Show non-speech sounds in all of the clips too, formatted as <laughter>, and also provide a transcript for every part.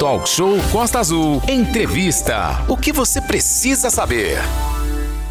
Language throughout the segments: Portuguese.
Talk Show Costa Azul. Entrevista. O que você precisa saber?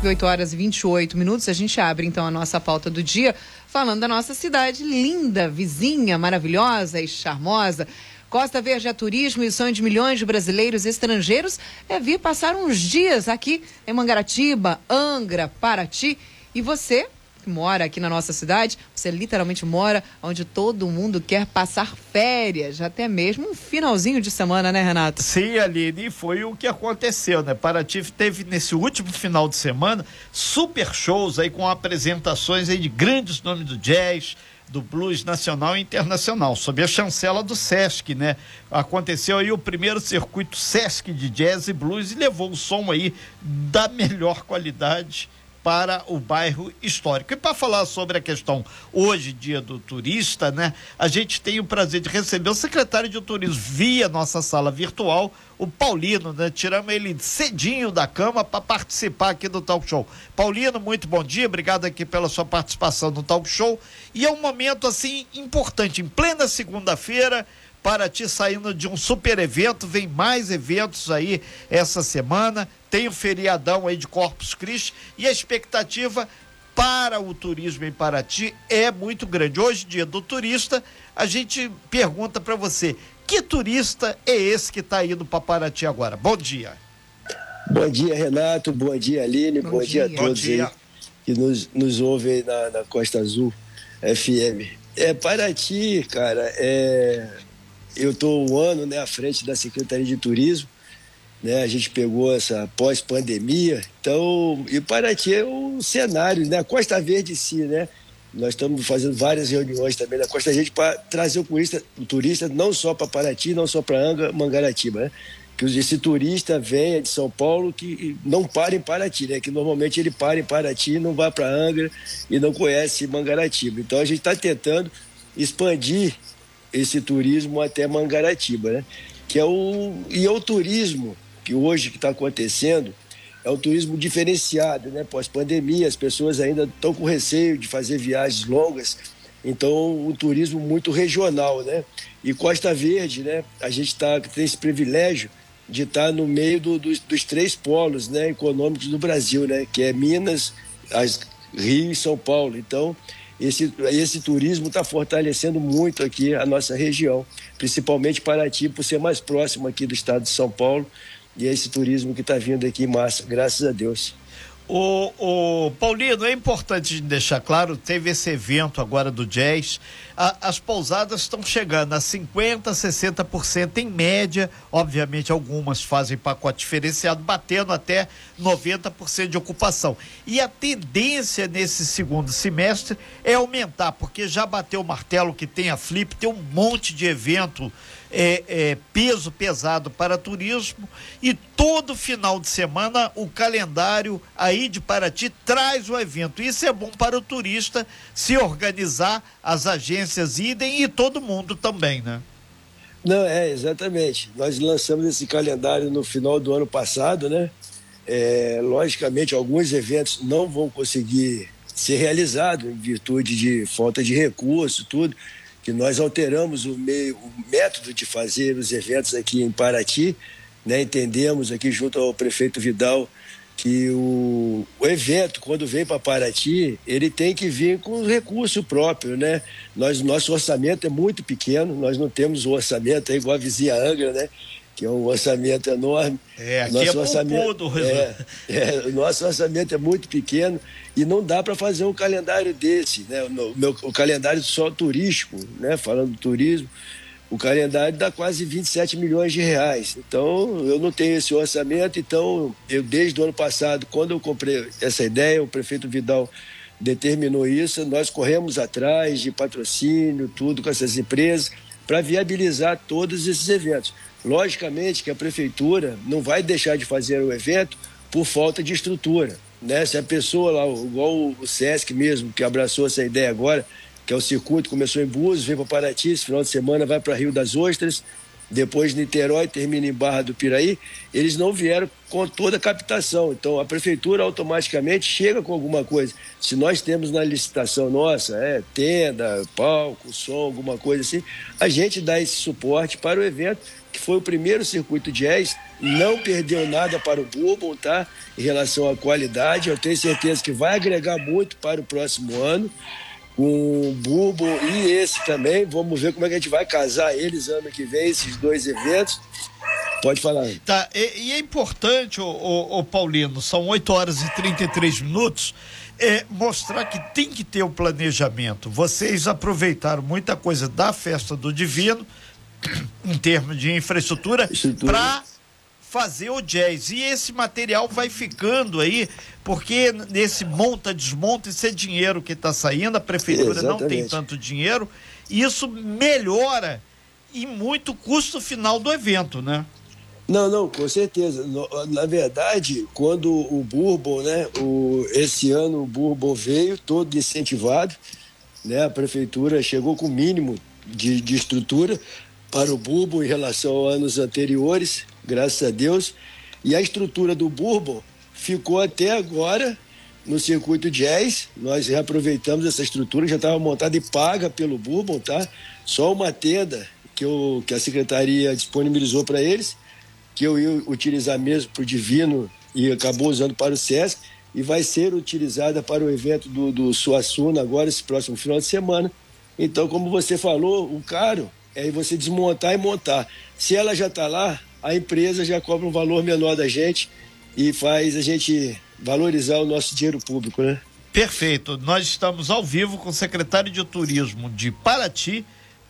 8 horas e 28 minutos. A gente abre então a nossa pauta do dia falando da nossa cidade linda, vizinha, maravilhosa e charmosa. Costa Verde é turismo e sonho de milhões de brasileiros e estrangeiros é vir passar uns dias aqui em Mangaratiba, Angra, Paraty. E você mora aqui na nossa cidade, você literalmente mora onde todo mundo quer passar férias, até mesmo um finalzinho de semana, né, Renato? Sim, Aline, foi o que aconteceu, né? Paraty teve nesse último final de semana super shows aí com apresentações aí de grandes nomes do jazz, do blues nacional e internacional, sob a chancela do Sesc, né? Aconteceu aí o primeiro circuito Sesc de jazz e blues e levou o som aí da melhor qualidade para o bairro histórico. E para falar sobre a questão hoje, dia do turista, né? A gente tem o prazer de receber o secretário de turismo via nossa sala virtual, o Paulino, né? Tiramos ele cedinho da cama para participar aqui do Talk Show. Paulino, muito bom dia, obrigado aqui pela sua participação no Talk Show. E é um momento assim importante, em plena segunda-feira, Paraty saindo de um super evento, vem mais eventos aí essa semana, tem o feriadão aí de Corpus Christi e a expectativa para o turismo em Paraty é muito grande. Hoje, dia do turista, a gente pergunta para você, que turista é esse que está indo para Paraty agora? Bom dia. Bom dia, Renato. Bom dia, Aline. Bom, Bom dia. dia. a todos dia. aí que nos, nos ouvem aí na, na Costa Azul FM. É, Paraty, cara, é eu estou um ano né, à frente da Secretaria de Turismo. Né, a gente pegou essa pós-pandemia. Então, e Paraty é um cenário, né? A Costa Verde em si, né? Nós estamos fazendo várias reuniões também na Costa Verde para trazer o turista, o turista não só para Paraty, não só para Anga, Mangaratiba, né? Que esse turista venha de São Paulo que não para em Paraty, né? Que normalmente ele para em Paraty, não vai para Angra e não conhece Mangaratiba. Então a gente está tentando expandir esse turismo até Mangaratiba, né? Que é o e é o turismo que hoje que está acontecendo é um turismo diferenciado, né? Pós-pandemia, as pessoas ainda estão com receio de fazer viagens longas, então um turismo muito regional, né? E Costa Verde, né? A gente tá, tem esse privilégio de estar tá no meio do, dos, dos, três polos né, econômicos do Brasil, né? Que é Minas, as, Rio e São Paulo. Então, esse, esse turismo está fortalecendo muito aqui a nossa região, principalmente Paraty, por ser mais próximo aqui do estado de São Paulo, e é esse turismo que está vindo aqui em massa, graças a Deus. O, o Paulino, é importante deixar claro, teve esse evento agora do jazz. A, as pousadas estão chegando a 50%, 60% em média. Obviamente, algumas fazem pacote diferenciado, batendo até 90% de ocupação. E a tendência nesse segundo semestre é aumentar, porque já bateu o martelo que tem a Flip, tem um monte de evento é, é, peso pesado para turismo e todo final de semana o calendário aí de Paraty traz o evento. Isso é bom para o turista se organizar, as agências idem e todo mundo também, né? Não, é, exatamente. Nós lançamos esse calendário no final do ano passado, né? É, logicamente, alguns eventos não vão conseguir ser realizados em virtude de falta de recurso, tudo que nós alteramos o, meio, o método de fazer os eventos aqui em Paraty, né? entendemos aqui junto ao prefeito Vidal que o, o evento, quando vem para Paraty, ele tem que vir com recurso próprio, né? Nós, nosso orçamento é muito pequeno, nós não temos o orçamento, é igual a vizinha Angra, né? Que é um orçamento enorme. É, aqui nosso é orçamento, é, é, o nosso orçamento é muito pequeno e não dá para fazer um calendário desse, né? O, meu, o calendário só turístico, né? Falando do turismo, o calendário dá quase 27 milhões de reais. Então, eu não tenho esse orçamento, então eu desde o ano passado, quando eu comprei essa ideia, o prefeito Vidal determinou isso, nós corremos atrás de patrocínio, tudo com essas empresas para viabilizar todos esses eventos. Logicamente que a prefeitura não vai deixar de fazer o evento por falta de estrutura. Né? Se a pessoa lá, igual o Sesc mesmo, que abraçou essa ideia agora, que é o circuito, começou em Búzios, veio para Paraty, esse final de semana vai para Rio das Ostras, depois Niterói, termina em Barra do Piraí, eles não vieram com toda a captação. Então a prefeitura automaticamente chega com alguma coisa. Se nós temos na licitação nossa, é tenda, palco, som, alguma coisa assim, a gente dá esse suporte para o evento, que foi o primeiro circuito jazz, não perdeu nada para o Bourbon, tá? Em relação à qualidade, eu tenho certeza que vai agregar muito para o próximo ano o Bubo e esse também. Vamos ver como é que a gente vai casar eles ano que vem, esses dois eventos. Pode falar. Tá, e, e é importante, o, Paulino, são 8 horas e 33 minutos, é mostrar que tem que ter o planejamento. Vocês aproveitaram muita coisa da festa do Divino, <clears throat> em termos de infraestrutura, para fazer o jazz. E esse material vai ficando aí, porque nesse monta, desmonta, isso é dinheiro que está saindo, a prefeitura Exatamente. não tem tanto dinheiro, e isso melhora e muito o custo final do evento, né? Não, não, com certeza. Na verdade, quando o Bourbon, né, o, esse ano o Bourbon veio todo incentivado, né, a prefeitura chegou com o mínimo de, de estrutura para o Bourbon em relação a anos anteriores, graças a Deus. E a estrutura do Bourbon ficou até agora no circuito jazz. Nós reaproveitamos essa estrutura, já estava montada e paga pelo Bourbon, tá? Só uma tenda que, eu, que a secretaria disponibilizou para eles, que eu ia utilizar mesmo para o Divino e acabou usando para o SESC, e vai ser utilizada para o evento do, do Suassuna agora, esse próximo final de semana. Então, como você falou, o caro é você desmontar e montar. Se ela já está lá, a empresa já cobra um valor menor da gente e faz a gente valorizar o nosso dinheiro público, né? Perfeito. Nós estamos ao vivo com o secretário de Turismo de Paraty,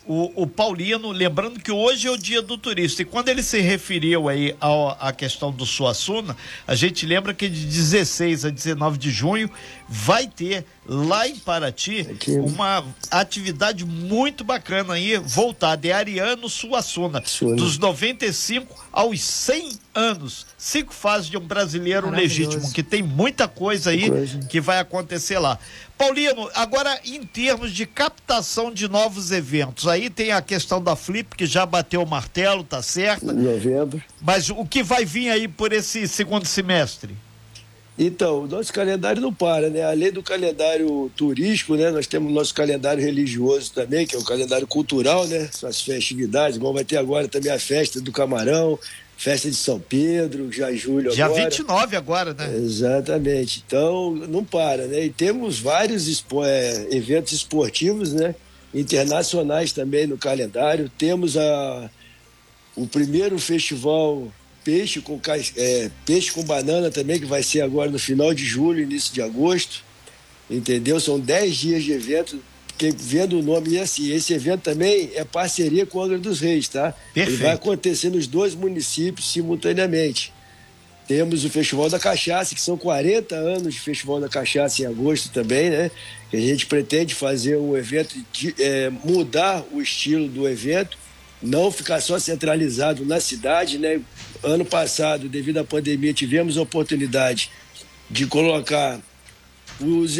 o, o, Paulino, lembrando que hoje é o dia do turista. E quando ele se referiu aí à questão do Suassuna, a gente lembra que de 16 a 19 de junho vai ter lá em Paraty Aqui. uma atividade muito bacana aí, voltada. É Ariano Suassuna, dos 95 aos 100 anos. Cinco fases de um brasileiro legítimo, que tem muita coisa aí coisa. que vai acontecer lá. Paulino, agora em termos de captação de novos eventos, aí tem a questão da Flip, que já bateu o martelo, tá certo? Novembro. Mas o que vai vir aí por esse segundo semestre? Então, o nosso calendário não para, né? Além do calendário turístico, né? Nós temos o nosso calendário religioso também, que é o calendário cultural, né? As festividades, igual vai ter agora também a festa do Camarão, festa de São Pedro, já julho já agora. Já 29 agora, né? Exatamente. Então, não para, né? E temos vários expo é, eventos esportivos, né? Internacionais também no calendário. Temos a, o primeiro festival peixe com, é, peixe com banana também, que vai ser agora no final de julho, início de agosto. Entendeu? São 10 dias de evento quem vendo o nome, e assim, esse evento também é parceria com o Angra dos Reis, tá? Perfeito. Ele vai acontecer nos dois municípios simultaneamente. Temos o Festival da Cachaça, que são 40 anos de Festival da Cachaça em agosto também, né? Que a gente pretende fazer um evento, de, é, mudar o estilo do evento, não ficar só centralizado na cidade, né? Ano passado, devido à pandemia, tivemos a oportunidade de colocar os,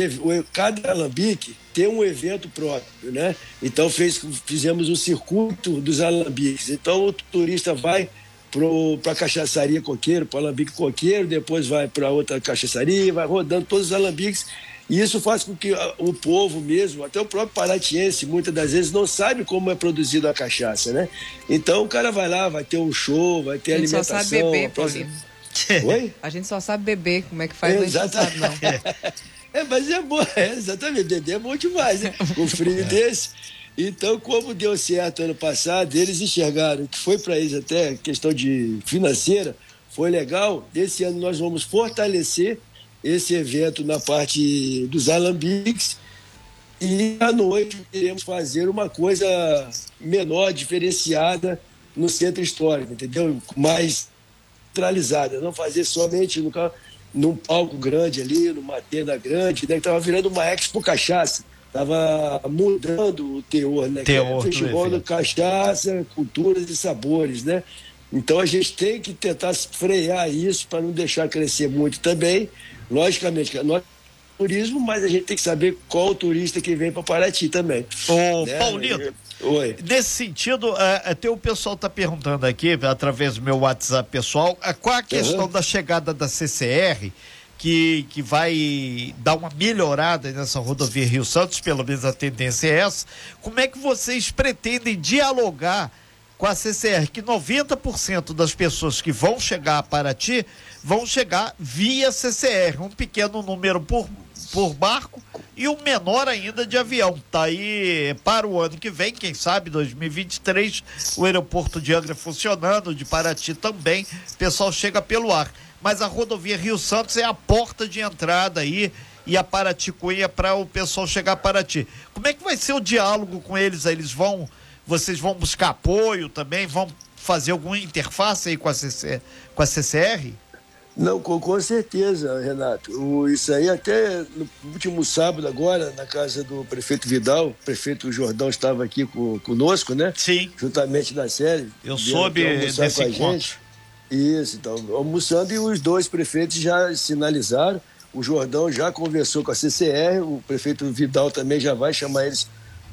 cada alambique tem um evento próprio, né? Então fez, fizemos o um circuito dos alambiques. Então o turista vai para a cachaçaria coqueiro, para o alambique coqueiro, depois vai para outra cachaçaria, vai rodando todos os alambiques. E isso faz com que o povo mesmo, até o próprio paratiense, muitas das vezes não sabe como é produzido a cachaça, né? Então o cara vai lá, vai ter um show, vai ter a alimentação. Só sabe beber, <laughs> Oi? A gente só sabe beber, como é que faz, Exatamente. gente não sabe não. <laughs> É, mas é bom, <laughs> é, exatamente, beber é bom demais, né? Com frio desse. Então, como deu certo ano passado, eles enxergaram que foi para eles até questão de financeira, foi legal. Esse ano nós vamos fortalecer esse evento na parte dos alambiques e à noite queremos fazer uma coisa menor, diferenciada no centro histórico, entendeu? Mais centralizada, não fazer somente no num palco grande ali, numa tenda grande, né, que estava virando uma expo cachaça. Estava mudando o teor, né? Teor, é festival do cachaça, culturas e sabores, né? Então a gente tem que tentar frear isso para não deixar crescer muito também. Logicamente, nós turismo, mas a gente tem que saber qual o turista que vem para Paraty também. Ô, né? Paulino, Oi. Nesse sentido, é, até o pessoal está perguntando aqui, através do meu WhatsApp pessoal, qual a questão uhum. da chegada da CCR que, que vai dar uma melhorada nessa rodovia Rio Santos, pelo menos a tendência é essa. Como é que vocês pretendem dialogar com a CCR? Que 90% das pessoas que vão chegar a Paraty vão chegar via CCR, um pequeno número por, por barco e um menor ainda de avião. Tá aí para o ano que vem, quem sabe 2023, o aeroporto de Angra funcionando, de Paraty também, o pessoal chega pelo ar mas a rodovia Rio Santos é a porta de entrada aí e a Paraticunha para o pessoal chegar a Paraty. Como é que vai ser o diálogo com eles? Eles vão, vocês vão buscar apoio também? Vão fazer alguma interface aí com a, CC, com a CCR? Não, com, com certeza, Renato. O, isso aí até no último sábado agora, na casa do prefeito Vidal, o prefeito Jordão estava aqui com, conosco, né? Sim. Juntamente na série. Eu soube desse encontro. Gente. Isso, então, almoçando e os dois prefeitos já sinalizaram. O Jordão já conversou com a CCR, o prefeito Vidal também já vai chamar eles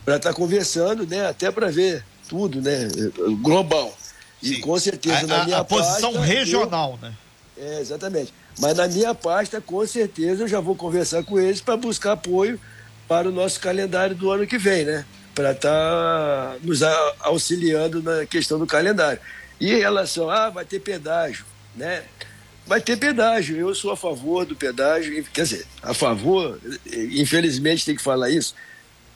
para estar tá conversando, né? Até para ver tudo, né? Global. E Sim. com certeza a, na minha a posição pasta, regional, eu, né? É, exatamente. Mas na minha pasta, com certeza, eu já vou conversar com eles para buscar apoio para o nosso calendário do ano que vem, né? Para estar tá nos auxiliando na questão do calendário. E em relação, ah, vai ter pedágio, né? Vai ter pedágio, eu sou a favor do pedágio, quer dizer, a favor, infelizmente tem que falar isso,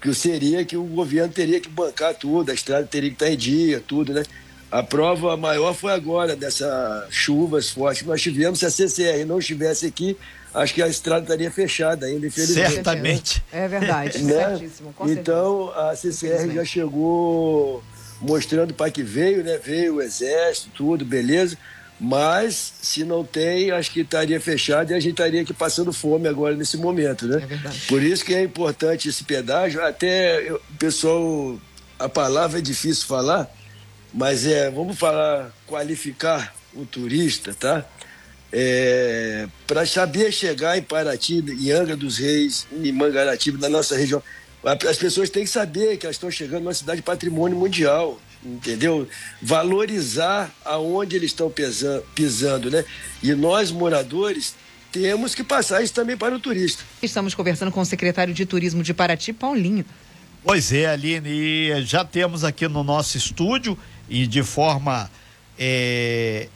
que seria que o governo teria que bancar tudo, a estrada teria que estar em dia, tudo, né? A prova maior foi agora, dessas chuvas fortes que nós tivemos. Se a CCR não estivesse aqui, acho que a estrada estaria fechada ainda, infelizmente. Certamente. É verdade, né? certíssimo. então, a CCR já chegou mostrando para que veio, né? Veio o exército, tudo, beleza. Mas se não tem, acho que estaria fechado e a gente estaria aqui passando fome agora nesse momento, né? É Por isso que é importante esse pedágio. Até o pessoal, a palavra é difícil falar, mas é, vamos falar, qualificar o turista, tá? É, para saber chegar em Paraty, em Angra dos Reis, em Mangaratiba, na nossa região, as pessoas têm que saber que elas estão chegando numa cidade patrimônio mundial, entendeu? Valorizar aonde eles estão pisando, né? E nós, moradores, temos que passar isso também para o turista. Estamos conversando com o secretário de Turismo de Paraty, Paulinho. Pois é, Aline, e já temos aqui no nosso estúdio e de forma é,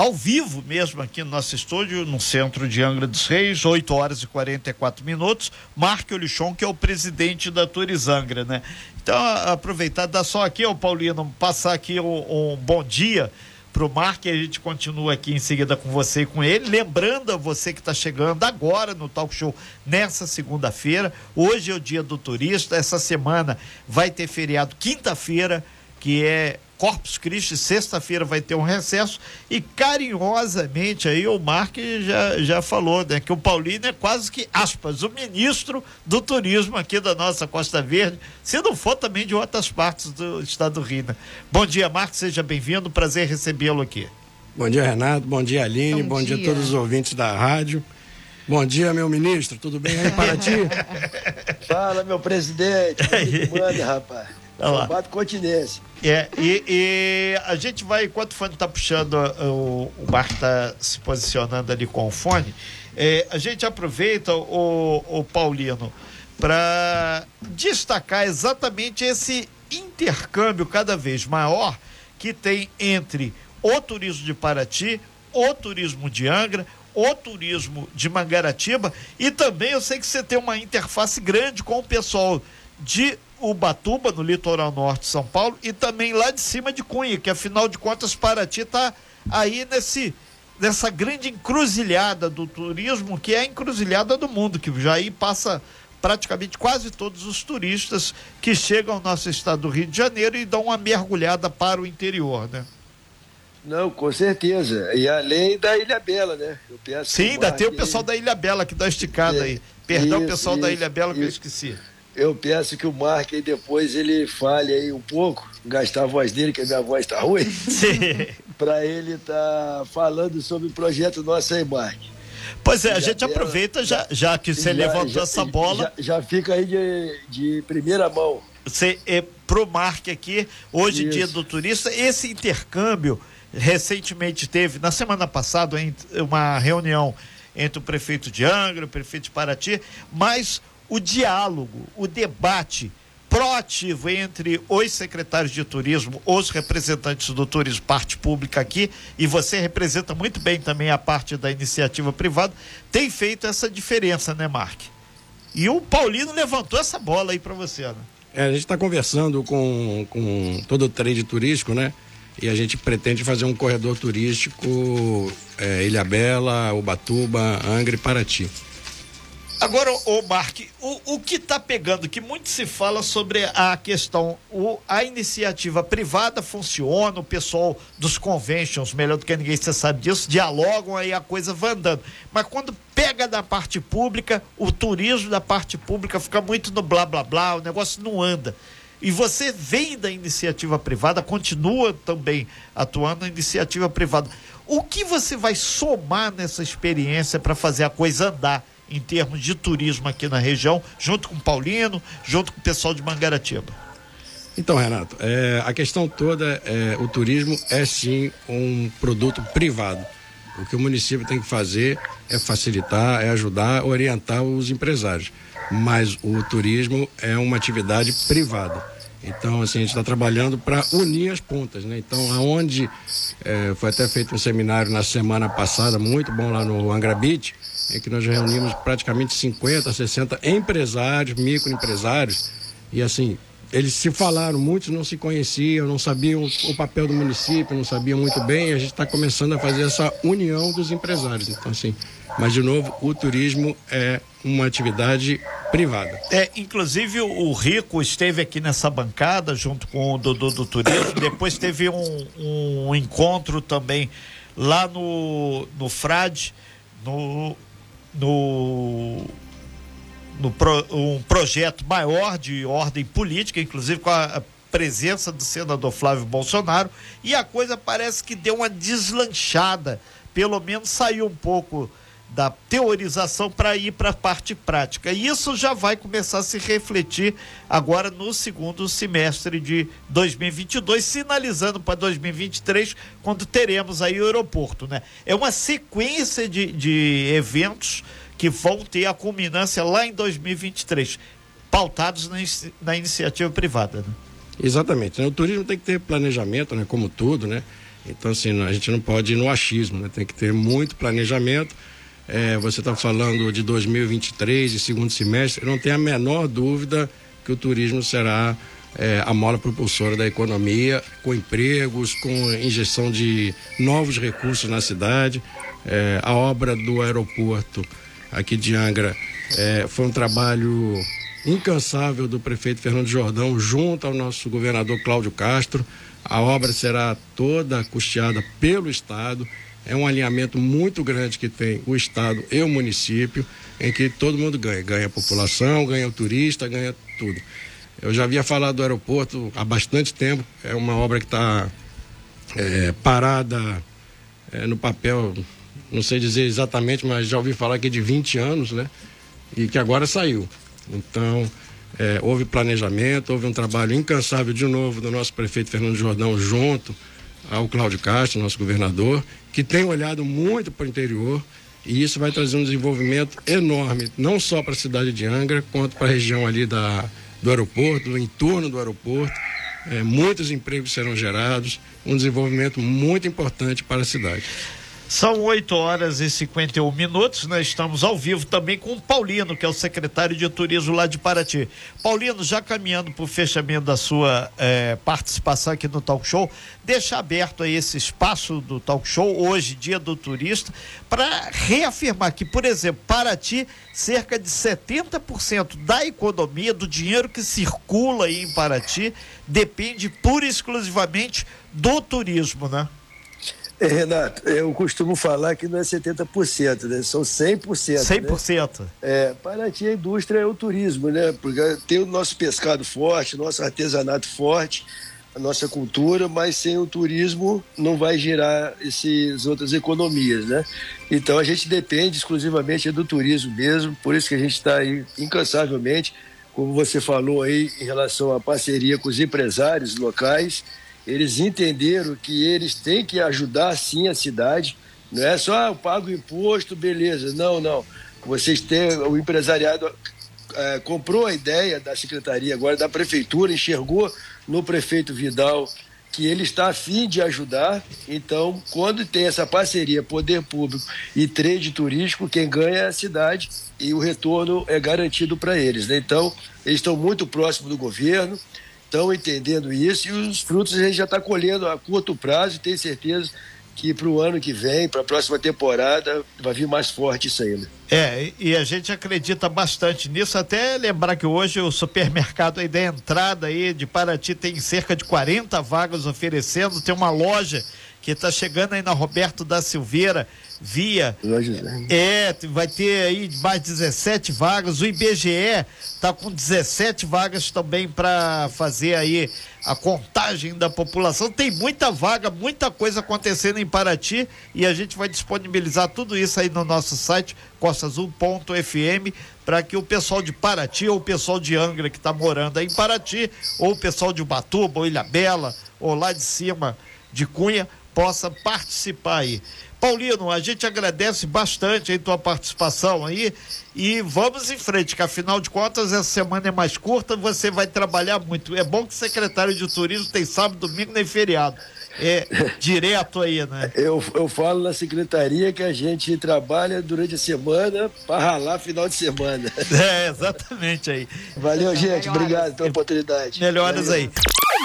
ao vivo mesmo aqui no nosso estúdio, no centro de Angra dos Reis, 8 horas e 44 minutos. Marco Olichon, que é o presidente da Turizangra, né? Então, aproveitar, dar só aqui, o Paulino, passar aqui um, um bom dia para o Marco e a gente continua aqui em seguida com você e com ele. Lembrando a você que está chegando agora no Talk Show nessa segunda-feira. Hoje é o dia do turista. Essa semana vai ter feriado quinta-feira, que é Corpus Christi, sexta-feira vai ter um recesso e carinhosamente aí o Mark já, já falou, né, que o Paulino é quase que, aspas, o ministro do turismo aqui da nossa Costa Verde, se não for também de outras partes do estado do Rio. Né? Bom dia, Marco, seja bem-vindo, prazer recebê-lo aqui. Bom dia, Renato, bom dia, Aline, bom, bom dia. dia a todos os ouvintes da rádio. Bom dia, meu ministro, tudo bem aí para ti? <laughs> Fala, meu presidente, como é manda, rapaz? Combate continência. É, e, e, a gente vai, enquanto o fone está puxando, o, o Marco está se posicionando ali com o fone, é, a gente aproveita, o, o Paulino, para destacar exatamente esse intercâmbio cada vez maior que tem entre o turismo de Paraty, o turismo de Angra, o turismo de Mangaratiba e também eu sei que você tem uma interface grande com o pessoal de Ubatuba, no litoral norte de São Paulo, e também lá de cima de Cunha, que afinal de contas Paraty está aí nesse nessa grande encruzilhada do turismo, que é a encruzilhada do mundo, que já aí passa praticamente quase todos os turistas que chegam ao nosso estado do Rio de Janeiro e dão uma mergulhada para o interior, né? Não, com certeza. E além da Ilha Bela, né? Sim, ainda tem o pessoal da Ilha Bela que dá esticada é, aí. Perdão, isso, pessoal isso, da Ilha Bela que eu esqueci eu peço que o Mark aí depois ele fale aí um pouco, gastar a voz dele, que a minha voz está ruim, <laughs> para ele estar tá falando sobre o projeto nosso aí, Mark. Pois é, a gente aproveita já, já que você já, levantou já, essa bola. Já, já, fica aí de, de primeira mão. você é pro Mark aqui, hoje Isso. dia do turista, esse intercâmbio recentemente teve, na semana passada, uma reunião entre o prefeito de Angra, o prefeito de Paraty, mas o diálogo, o debate proativo entre os secretários de turismo, os representantes do turismo, parte pública aqui, e você representa muito bem também a parte da iniciativa privada, tem feito essa diferença, né, Mark? E o Paulino levantou essa bola aí para você, né? É, a gente está conversando com, com todo o trade turístico, né? E a gente pretende fazer um corredor turístico é, Ilha Bela, Ubatuba, Angra e Paraty. Agora, o Mark, o, o que está pegando, que muito se fala sobre a questão, o, a iniciativa privada funciona, o pessoal dos conventions, melhor do que ninguém, você sabe disso, dialogam aí a coisa vai andando. Mas quando pega da parte pública, o turismo da parte pública fica muito no blá blá blá, o negócio não anda. E você vem da iniciativa privada, continua também atuando na iniciativa privada. O que você vai somar nessa experiência para fazer a coisa andar? Em termos de turismo aqui na região, junto com Paulino, junto com o pessoal de Mangaratiba? Então, Renato, é, a questão toda é o turismo é sim um produto privado. O que o município tem que fazer é facilitar, é ajudar, orientar os empresários. Mas o turismo é uma atividade privada. Então, assim, a gente está trabalhando para unir as pontas, né? Então, aonde é, foi até feito um seminário na semana passada, muito bom lá no Angra Beach, em que nós reunimos praticamente 50, 60 empresários, microempresários, e assim, eles se falaram, muitos não se conheciam, não sabiam o papel do município, não sabiam muito bem, a gente está começando a fazer essa união dos empresários. Então, assim, mas de novo, o turismo é uma atividade privada. É, inclusive o Rico esteve aqui nessa bancada junto com o Dudu do Turismo, depois teve um, um encontro também lá no, no Frade, no no, no pro, um projeto maior de ordem política, inclusive com a presença do senador Flávio Bolsonaro, e a coisa parece que deu uma deslanchada, pelo menos saiu um pouco da teorização para ir para a parte prática. E isso já vai começar a se refletir agora no segundo semestre de 2022, sinalizando para 2023, quando teremos aí o aeroporto, né? É uma sequência de, de eventos que vão ter a culminância lá em 2023, pautados na, na iniciativa privada, né? Exatamente. Né? O turismo tem que ter planejamento, né? Como tudo, né? Então, assim, a gente não pode ir no achismo, né? Tem que ter muito planejamento é, você está falando de 2023 e segundo semestre, não tenho a menor dúvida que o turismo será é, a mola propulsora da economia, com empregos, com injeção de novos recursos na cidade. É, a obra do aeroporto aqui de Angra é, foi um trabalho incansável do prefeito Fernando Jordão junto ao nosso governador Cláudio Castro. A obra será toda custeada pelo Estado é um alinhamento muito grande que tem o Estado e o município, em que todo mundo ganha. Ganha a população, ganha o turista, ganha tudo. Eu já havia falado do aeroporto há bastante tempo, é uma obra que está é, parada é, no papel, não sei dizer exatamente, mas já ouvi falar que é de 20 anos, né? E que agora saiu. Então, é, houve planejamento, houve um trabalho incansável de novo do nosso prefeito Fernando Jordão junto ao Cláudio Castro, nosso governador, que tem olhado muito para o interior e isso vai trazer um desenvolvimento enorme, não só para a cidade de Angra, quanto para a região ali da, do aeroporto, do entorno do aeroporto. É, muitos empregos serão gerados, um desenvolvimento muito importante para a cidade. São 8 horas e 51 minutos. Nós estamos ao vivo também com o Paulino, que é o secretário de turismo lá de Paraty. Paulino, já caminhando para o fechamento da sua eh, participação aqui no Talk Show, deixa aberto aí esse espaço do Talk Show, hoje, dia do turista, para reafirmar que, por exemplo, Paraty, cerca de 70% da economia, do dinheiro que circula aí em Paraty, depende pura e exclusivamente do turismo, né? É, Renato, eu costumo falar que não é 70%, né? São 100%. 100%. Né? É, Paraty, a indústria é o turismo, né? Porque tem o nosso pescado forte, nosso artesanato forte, a nossa cultura, mas sem o turismo não vai gerar essas outras economias, né? Então a gente depende exclusivamente do turismo mesmo, por isso que a gente está aí incansavelmente como você falou aí, em relação à parceria com os empresários locais, eles entenderam que eles têm que ajudar sim a cidade. Não é só ah, eu pago imposto, beleza. Não, não. Vocês têm, o empresariado é, comprou a ideia da secretaria, agora da prefeitura, enxergou no prefeito Vidal que ele está afim de ajudar. Então, quando tem essa parceria poder público e trade turístico, quem ganha é a cidade e o retorno é garantido para eles. Né? Então, eles estão muito próximos do governo, estão entendendo isso e os frutos a gente já está colhendo a curto prazo e tenho certeza que para o ano que vem, para a próxima temporada, vai vir mais forte isso aí. Né? É, e a gente acredita bastante nisso, até lembrar que hoje o supermercado aí da entrada aí de Paraty tem cerca de 40 vagas oferecendo, tem uma loja que está chegando aí na Roberto da Silveira, via. É, vai ter aí mais 17 vagas. O IBGE está com 17 vagas também para fazer aí a contagem da população. Tem muita vaga, muita coisa acontecendo em Paraty e a gente vai disponibilizar tudo isso aí no nosso site costaazul.fm para que o pessoal de Paraty ou o pessoal de Angra que está morando aí em Paraty ou o pessoal de Ubatuba ou Ilha Bela ou lá de cima de Cunha possa participar aí. Paulino, a gente agradece bastante a tua participação aí e vamos em frente, que afinal de contas essa semana é mais curta, você vai trabalhar muito. É bom que o secretário de turismo tem sábado, domingo nem feriado. É <laughs> direto aí, né? Eu, eu falo na secretaria que a gente trabalha durante a semana para ralar final de semana. <laughs> É, exatamente aí. Valeu, gente. Obrigado pela oportunidade. Melhoras Valeu. aí.